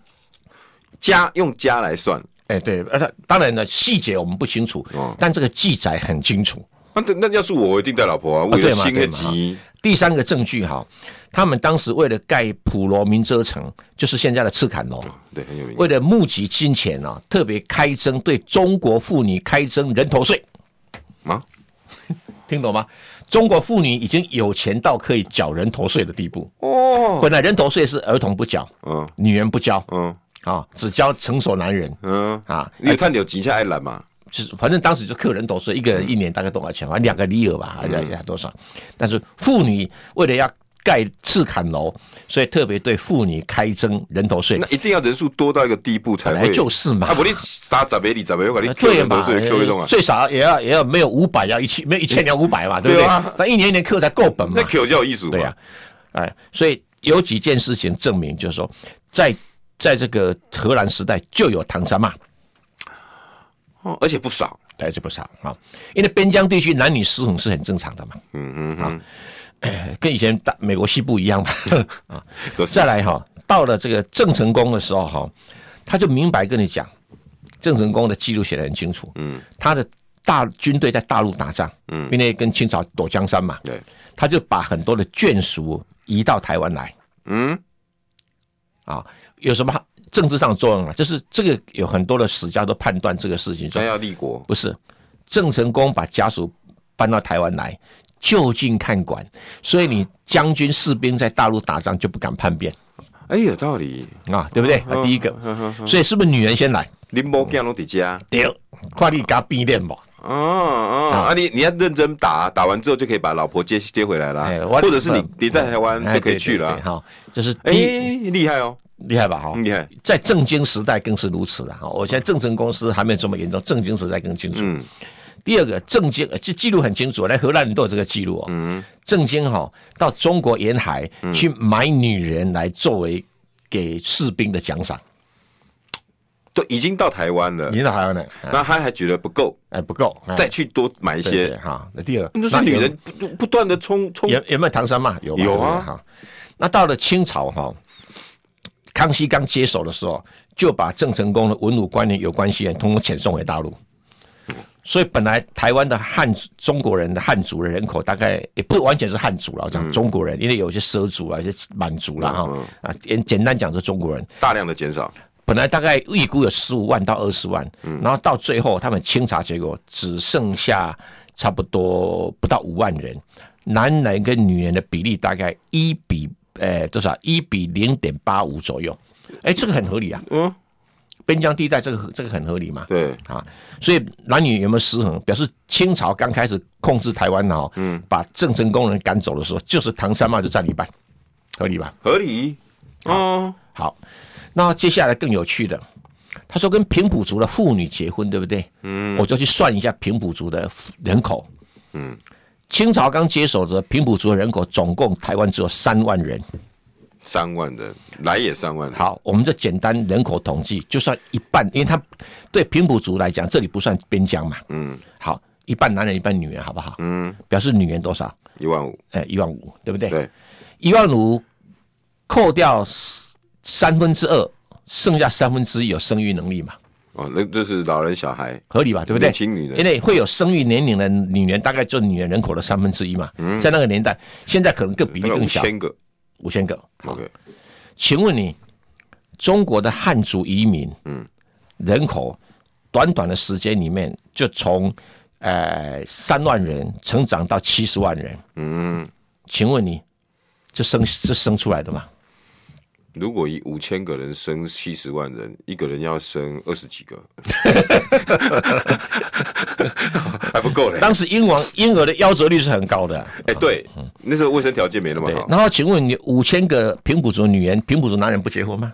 家用家来算。哎，对，呃，当然呢，细节我们不清楚，但这个记载很清楚。那那要是我，我一定带老婆啊，为了新的吉。第三个证据哈，他们当时为了盖普罗民遮城，就是现在的赤坎楼，对，很有名。为了募集金钱啊，特别开征对中国妇女开征人头税。啊，听懂吗？中国妇女已经有钱到可以缴人头税的地步哦。本来人头税是儿童不缴，嗯，女人不交，嗯。啊，只交成熟男人。嗯啊，你看你有几下爱兰嘛？就是反正当时就客人头税，一个人一年大概多少钱？反正两个里尔吧，还是多少？但是妇女为了要盖赤坎楼，所以特别对妇女开征人头税。那一定要人数多到一个地步才来，就是嘛。啊，不，你你最少也要也要没有五百，要一千，没有一千两五百嘛，对不对？那一年一年扣才够本嘛。那扣就有意思。对呀，哎，所以有几件事情证明，就是说在。在这个荷兰时代就有唐山妈，哦，而且不少，而且不少啊，因为边疆地区男女失衡是很正常的嘛，嗯嗯啊，跟以前大美国西部一样嘛，啊，再来哈，到了这个郑成功的时候哈，他就明白跟你讲，郑成功的记录写的很清楚，嗯，他的大军队在大陆打仗，嗯，因为跟清朝夺江山嘛，对，他就把很多的眷属移到台湾来，嗯，啊。有什么政治上的作用啊？就是这个有很多的史家都判断这个事情，他要立国，不是郑成功把家属搬到台湾来就近看管，所以你将军士兵在大陆打仗就不敢叛变。哎，有道理啊，对不对？啊第一个，所以是不是女人先来？你冇见拢在家，对，快点给他变脸吧。哦哦，啊，你你要认真打，打完之后就可以把老婆接接回来了，或者是你你在台湾就可以去了。好，就是哎厉害哦。厉害吧？哈，厉害！在正经时代更是如此了。哈，我现在郑成公司还没有这么严重，正经时代更清楚。嗯。第二个，正经这记录很清楚，来荷兰人都有这个记录哦。嗯。正经哈，到中国沿海去买女人来作为给士兵的奖赏，都已经到台湾了，已经到台湾了。那他还觉得不够，哎，不够，再去多买一些。哈，那第二，那是女人不不断的冲冲。有有没有唐山嘛？有有啊。哈，那到了清朝哈。康熙刚接手的时候，就把郑成功的文武官员有关系人通通遣送回大陆。所以本来台湾的汉中国人的汉族的人口大概也不完全是汉族了，我讲中国人，因为有些畲族啊，一些满族了哈啊，简简单讲就中国人大量的减少。本来大概预估有十五万到二十万，然后到最后他们清查结果只剩下差不多不到五万人，男人跟女人的比例大概一比。哎，多少一比零点八五左右？哎，这个很合理啊。嗯，边疆地带这个这个很合理嘛。对啊，所以男女有没有失衡？表示清朝刚开始控制台湾哦，嗯，把郑成功人赶走的时候，就是唐三茂就占一半，合理吧？合理。哦，好，那接下来更有趣的，他说跟平埔族的妇女结婚，对不对？嗯，我就去算一下平埔族的人口。嗯。清朝刚接手的平埔族的人口总共台湾只有三万人，三万人来也三万人。好，我们就简单人口统计，就算一半，因为他对平埔族来讲，这里不算边疆嘛。嗯。好，一半男人一半女人，好不好？嗯。表示女人多少？一万五。哎，一万五，对不对？对。一万五扣掉三分之二，剩下三分之一有生育能力嘛？哦，那这是老人小孩合理吧？对不对？青女人，因为会有生育年龄的女人，大概就女人人口的三分之一嘛。嗯，在那个年代，现在可能更比例更小。五千个，五千个。OK，请问你，中国的汉族移民，嗯，人口短短的时间里面就从呃三万人成长到七十万人，嗯，请问你，这生这生出来的吗？如果以五千个人生七十万人，一个人要生二十几个，还不够嘞。当时婴王婴儿的夭折率是很高的。哎，对，那时候卫生条件没那么好。然后，请问你五千个平埔族女人、平埔族男人不结婚吗？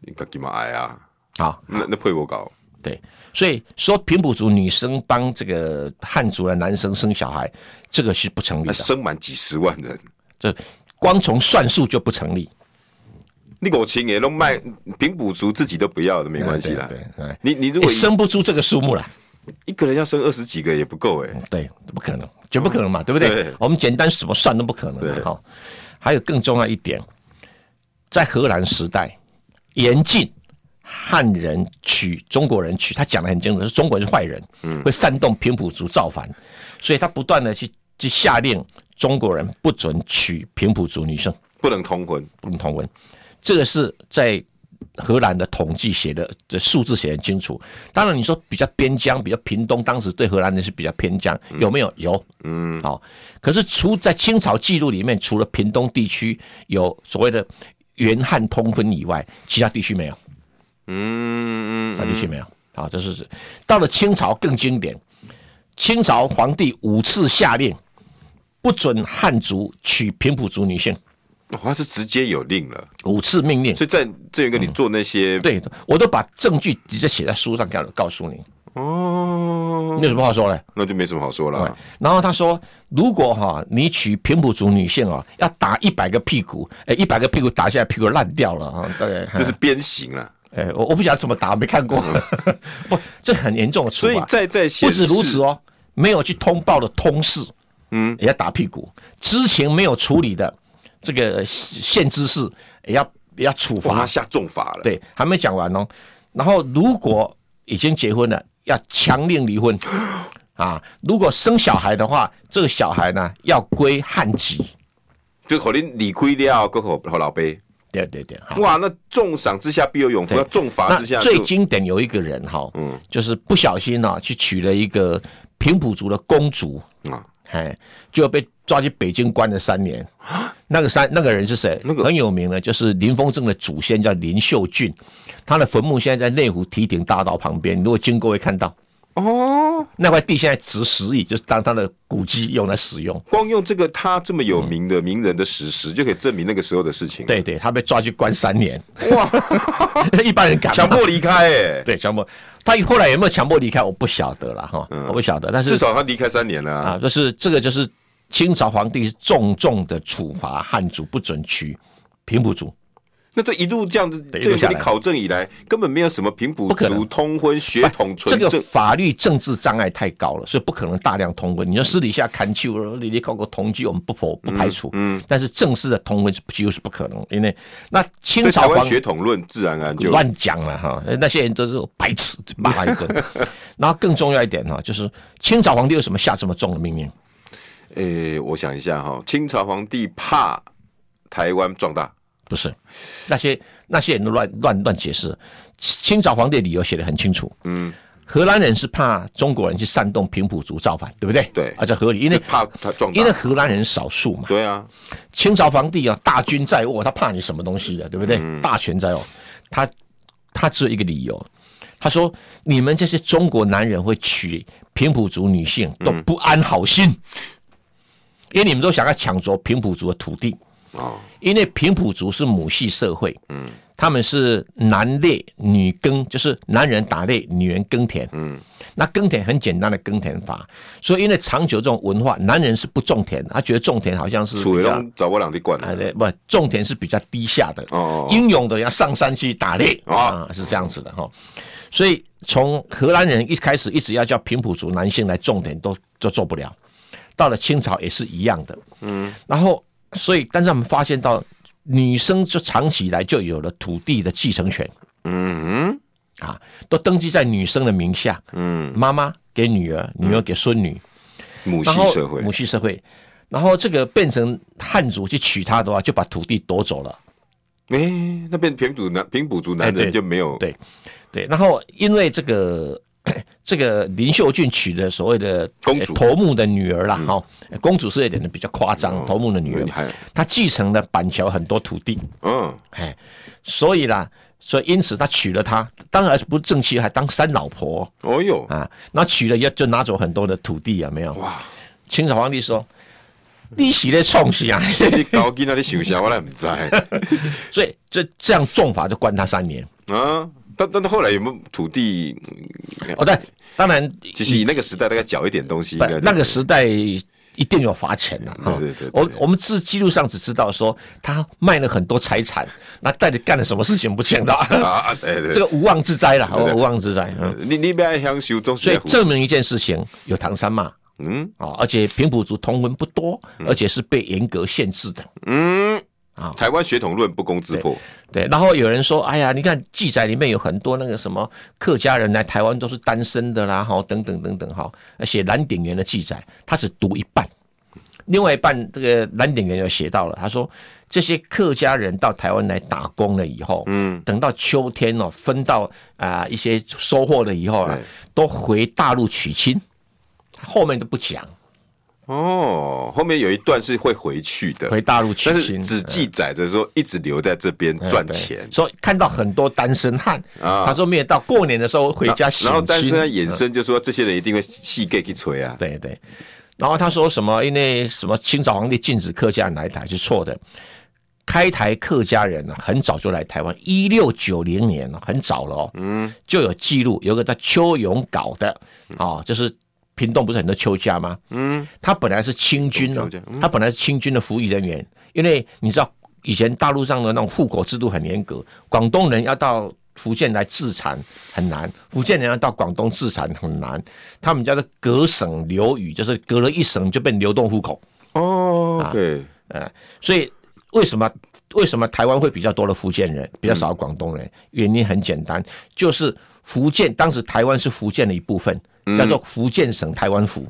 你干嘛爱啊？好，那那配我搞。对，所以说平埔族女生帮这个汉族的男生生小孩，这个是不成立的。生满几十万人，这光从算数就不成立。你给我钱也都卖，平埔族自己都不要的，没关系啦。对，你你如果生不出这个数目来，一个人要生二十几个也不够哎。对，不可能，绝不可能嘛，对不对？我们简单怎么算都不可能的哈。还有更重要一点，在荷兰时代，严禁汉人娶中国人娶，他讲的很清楚，是中国人是坏人，嗯，会煽动平埔族造反，所以他不断的去去下令中国人不准娶平埔族女生，不能通婚，不能通婚，这个是在。荷兰的统计写的这数字写很清楚。当然，你说比较边疆，比较屏东，当时对荷兰人是比较偏疆，有没有？有，嗯，好。可是除在清朝记录里面，除了屏东地区有所谓的元汉通婚以外，其他地区没有。嗯，其他地区没有。好，这是到了清朝更经典，清朝皇帝五次下令不准汉族娶平埔族女性。哦，他是直接有令了，五次命令，所以在这边跟你做那些，嗯、对我都把证据直接写在书上，告告诉你。哦，你有什么好说嘞？那就没什么好说了，啊。然后他说，如果哈你娶平埔族女性啊，要打一百个屁股，哎，一百个屁股打下来，屁股烂掉了啊，对，这是鞭刑了。哎，我我不晓得怎么打，没看过，嗯、不，这很严重的处罚。所以在在不止如此哦，没有去通报的通事，嗯，也要打屁股。知情没有处理的。这个限知事也要也要处罚，下重罚了。对，还没讲完哦。然后如果已经结婚了，要强令离婚 啊。如果生小孩的话，这个小孩呢要归汉籍，就可能离亏了，过后和老辈。对对对，哇，那重赏之下必有勇夫，要重罚之下。最经典有一个人哈，嗯，就是不小心啊去娶了一个平埔族的公主啊，哎，就被抓去北京关了三年。那个三那个人是谁？那个很有名的，就是林凤正的祖先叫林秀俊，他的坟墓现在在内湖堤顶大道旁边，如果经过会看到。哦，那块地现在值十亿，就是当他的古迹用来使用。光用这个他这么有名的名人的史实，就可以证明那个时候的事情。对对，他被抓去关三年，哇，一般人敢强迫离开？哎，对，强迫。他后来有没有强迫离开？我不晓得了哈，我不晓得。但是至少他离开三年了啊，就是这个就是。清朝皇帝是重重的处罚汉族，不准娶平埔族。那这一路这样子，这个你考证以来，根本没有什么平埔族通婚血统纯正。这个法律政治障碍太高了，所以不可能大量通婚。你说私底下砍秋了，你你搞个同居，我们不否不排除。嗯，但是正式的通婚是几乎是不可能，因为那清朝皇血统论自然而然就乱讲了哈。那些人都是白痴，骂他一顿。然后更重要一点哈，就是清朝皇帝为什么下这么重的命令？诶、欸，我想一下哈，清朝皇帝怕台湾壮大，不是？那些那些人都乱乱乱解释。清朝皇帝理由写的很清楚，嗯，荷兰人是怕中国人去煽动平埔族造反，对不对？对，而且合理，因为怕他壮大，因为荷兰人少数嘛。对啊，清朝皇帝啊，大军在握，他怕你什么东西的，对不对？嗯、大权在握，他他只有一个理由，他说：你们这些中国男人会娶平埔族女性，都不安好心。嗯因为你们都想要抢夺平埔族的土地，哦，因为平埔族是母系社会，嗯，他们是男猎女耕，就是男人打猎，女人耕田，嗯，那耕田很简单的耕田法，所以因为长久这种文化，男人是不种田，他觉得种田好像是比较找不两地管，哎对，不种田是比较低下的，哦，英勇的要上山去打猎啊，是这样子的哈，所以从荷兰人一开始一直要叫平埔族男性来种田，都都做不了。到了清朝也是一样的，嗯，然后所以，但是我们发现到女生就长期以来就有了土地的继承权，嗯，啊，都登记在女生的名下，嗯，妈妈给女儿，女儿给孙女，母系社会，母系社会，然后这个变成汉族去娶她的话，就把土地夺走了，哎，那边平埔男平埔族男人就没有，对，对，然后因为这个。这个林秀俊娶的所谓的公主头目的女儿啦，哈，公主是有点的比较夸张，头目的女儿，她继承了板桥很多土地，嗯，哎，所以啦，所以因此他娶了她，当然不正妻，还当三老婆，哦哟啊，那娶了也就拿走很多的土地，啊没有？哇！清朝皇帝说：“你是在创啥？你搞紧那里想啥？我来唔知。”所以这这样重罚就关他三年啊。但但他后来有没有土地？哦，对，当然，其实以那个时代，大概缴一点东西。那个时代一定有罚钱的。对对对。我我们自记录上只知道说他卖了很多财产，那到底干了什么事情不清楚 啊？对对。这个无妄之灾了，无妄之灾。你你不要享受中。所以证明一件事情，有唐山嘛？嗯。啊，而且平埔族同文不多，而且是被严格限制的。嗯。啊。台湾血统论不攻自破。对，然后有人说，哎呀，你看记载里面有很多那个什么客家人来台湾都是单身的啦，哈，等等等等，哈，写蓝鼎元的记载，他只读一半，另外一半这个蓝鼎元就写到了，他说这些客家人到台湾来打工了以后，嗯，等到秋天哦，分到啊、呃、一些收获了以后啊，都回大陆娶亲，后面都不讲。哦，后面有一段是会回去的，回大陆去，但是只记载着说一直留在这边赚钱。所以看到很多单身汉啊，他说没有到过年的时候回家，然后单身汉衍生就说这些人一定会戏给去吹啊。对对，然后他说什么？因为什么？清朝皇帝禁止客家人来台是错的，开台客家人呢很早就来台湾，一六九零年了，很早了哦，嗯，就有记录，有个叫邱永搞的啊，就是。屏东不是很多邱家吗？嗯，他本来是清军的，嗯、他本来是清军的服役人员。因为你知道以前大陆上的那种户口制度很严格，广东人要到福建来自产很难，福建人要到广东自产很难。他们叫做隔省流语，就是隔了一省就变流动户口。哦，对，呃，所以为什么为什么台湾会比较多的福建人，比较少广东人？嗯、原因很简单，就是福建当时台湾是福建的一部分。叫做福建省台湾府，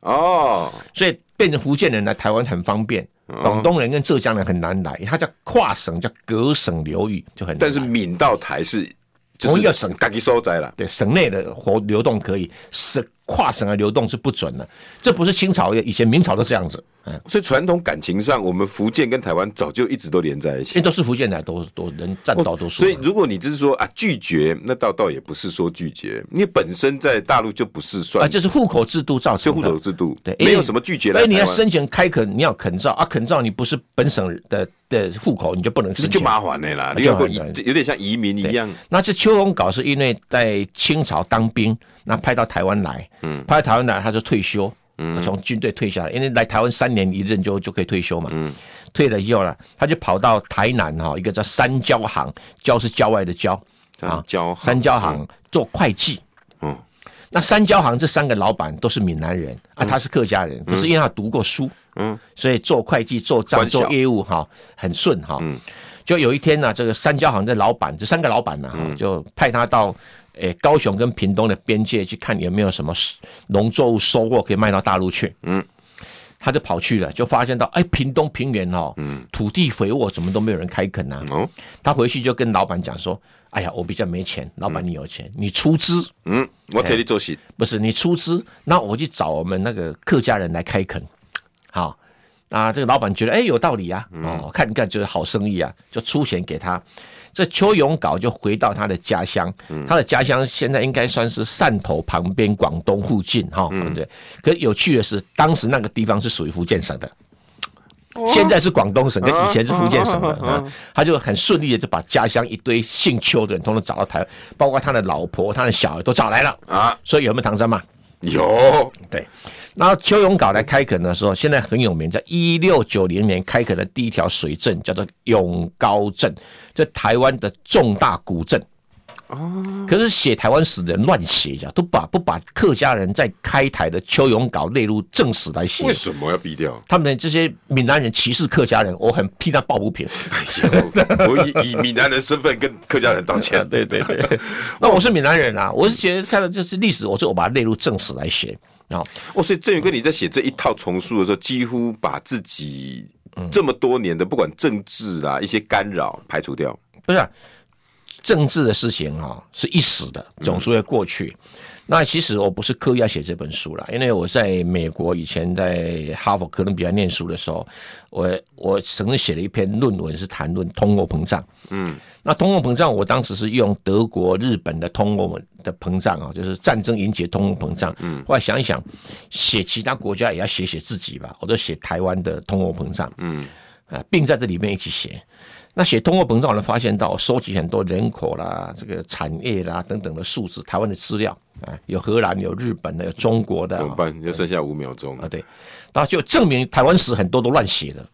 哦，所以变成福建人来台湾很方便，广东人跟浙江人很难来，他叫跨省，叫隔省流域就很难。但是闽到台是同一个省，自己所在了，对，省内的活流动可以，省跨省的流动是不准的，这不是清朝，以前明朝都这样子。嗯，所以传统感情上，我们福建跟台湾早就一直都连在一起。因为都是福建人，都都人占大多数。所以如果你只是说啊拒绝，那倒倒也不是说拒绝，你本身在大陆就不是算啊，这是户口制度造成的。就户口制度，对，没有什么拒绝的。所以你要申请开垦，你要垦照啊，垦照你不是本省的的户口，你就不能申请。就麻烦的啦，你要过有点像移民一样。那这邱永皋是因为在清朝当兵，那派到台湾来，嗯，派到台湾来他就退休。嗯，从军队退下来，因为来台湾三年一任就就可以退休嘛。嗯，退了以后呢，他就跑到台南哈，一个叫三交行，交是郊外的郊啊，交三交行做会计。嗯，那三交行这三个老板都是闽南人啊，他是客家人，可是因为他读过书，嗯，所以做会计、做账、做业务哈很顺哈。嗯，就有一天呢，这个三交行的老板，这三个老板呢，就派他到。诶，高雄跟屏东的边界去看有没有什么农作物收获可以卖到大陆去。嗯，他就跑去了，就发现到，哎，屏东平原哦，嗯，土地肥沃，怎么都没有人开垦啊。哦，他回去就跟老板讲说，哎呀，我比较没钱，老板你有钱，你出资。嗯，我替你做事。不是你出资，那我去找我们那个客家人来开垦。好，那这个老板觉得，哎，有道理啊。哦，看一看就是好生意啊，就出钱给他。这邱永镐就回到他的家乡，嗯、他的家乡现在应该算是汕头旁边，广东附近哈，对不对？可有趣的是，当时那个地方是属于福建省的，哦、现在是广东省，跟以前是福建省的。啊啊啊啊、他就很顺利的就把家乡一堆姓邱的人通通找到台湾，包括他的老婆、他的小孩都找来了啊。所以有没有唐山嘛？有，对。然后邱永皋来开垦的时候，现在很有名，在一六九零年开垦的第一条水镇叫做永高镇，这台湾的重大古镇。哦，可是写台湾史的人乱写一下，都把不把客家人在开台的邱永稿列入正史来写。为什么要毙掉？他们这些闽南人歧视客家人，我很替他抱不平。我以以闽南人身份跟客家人道歉。对 对对，那我是闽南人啊，我是觉得看到这是历史，我说我把它列入正史来写。啊，哦，所以郑宇哥你在写这一套丛书的时候，几乎把自己这么多年的不管政治啦一些干扰排除掉。不是、啊、政治的事情啊，是一时的，总是会过去。嗯、那其实我不是刻意要写这本书啦，因为我在美国以前在哈佛、哥伦比亚念书的时候，我我曾经写了一篇论文，是谈论通货膨胀。嗯。那通货膨胀，我当时是用德国、日本的通货的膨胀啊，就是战争引起的通货膨胀。嗯，后来想一想，写其他国家也要写写自己吧，我就写台湾的通货膨胀。嗯，啊，并在这里面一起写。那写通货膨胀，我发现到收集很多人口啦、这个产业啦等等的数字，台湾的资料啊，有荷兰、有日本的、有中国的。怎么办？就剩下五秒钟啊，对，然后就证明台湾史很多都乱写的。